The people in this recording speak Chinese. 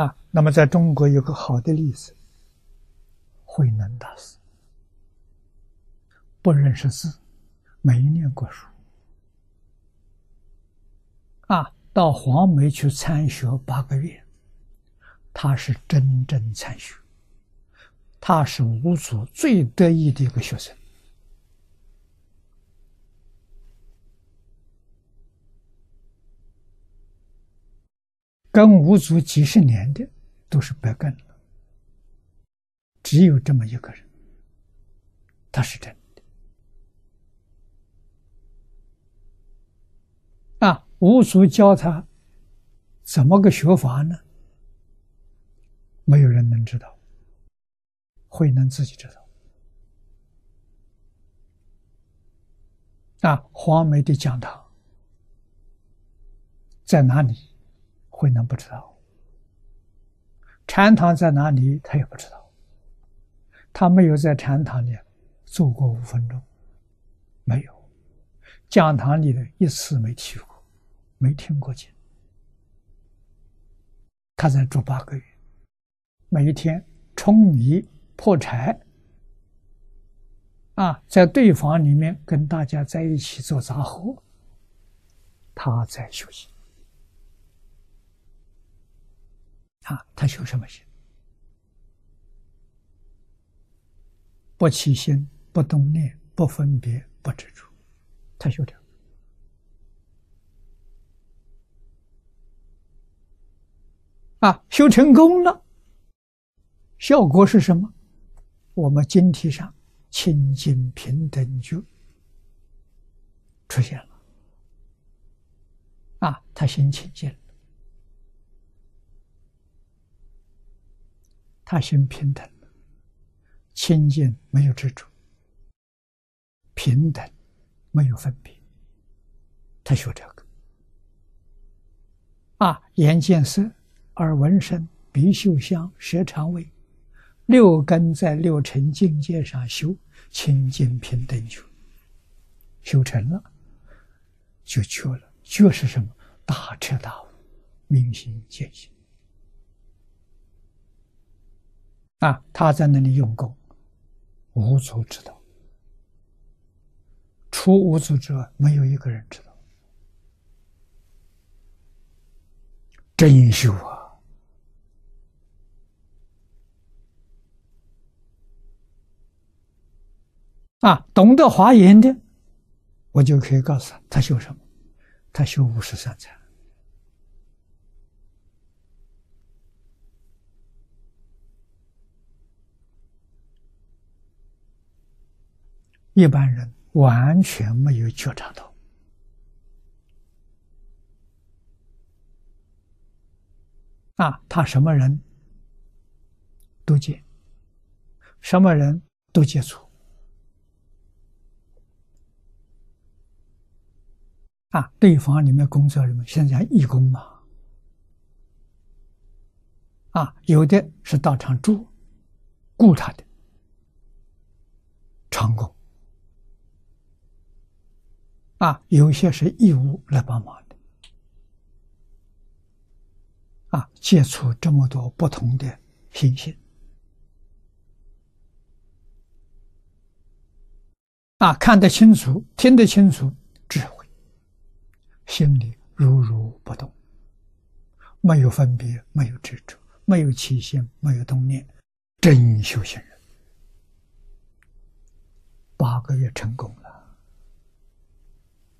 啊，那么在中国有个好的例子，慧能大师，不认识字，没念过书，啊，到黄梅去参学八个月，他是真正参学，他是五祖最得意的一个学生。跟五祖几十年的都是白干了，只有这么一个人，他是真的。啊，五祖教他怎么个学法呢？没有人能知道，慧能自己知道。啊，黄梅的讲堂在哪里？慧能不知道，禅堂在哪里，他也不知道。他没有在禅堂里坐过五分钟，没有，讲堂里的一次没去过，没听过经。他在住八个月，每一天舂米破柴，啊，在对房里面跟大家在一起做杂活，他在休息。啊，他修什么心？不起心，不动念，不分别，不执着，他修的。啊，修成功了，效果是什么？我们经题上清净平等就出现了。啊，他心清净。他心平等，清净没有执着，平等没有分别。他学这个啊，眼见色，耳闻声，鼻嗅香，舌尝味，六根在六尘境界上修清净平等觉，修成了就缺了。觉是什么？大彻大悟，明心见性。啊，他在那里用功，无足知道，除无足之外，没有一个人知道。真修啊！啊，懂得华严的，我就可以告诉他，他修什么？他修五十三禅。一般人完全没有觉察到。啊，他什么人？都见，什么人？都接触。啊。对方里面工作人员现在义工嘛，啊，有的是到场住，雇他的长工。啊，有些是义务来帮忙的，啊，接触这么多不同的信息，啊，看得清楚，听得清楚，智慧，心里如如不动，没有分别，没有执着，没有起心，没有动念，真修行人，八个月成功了。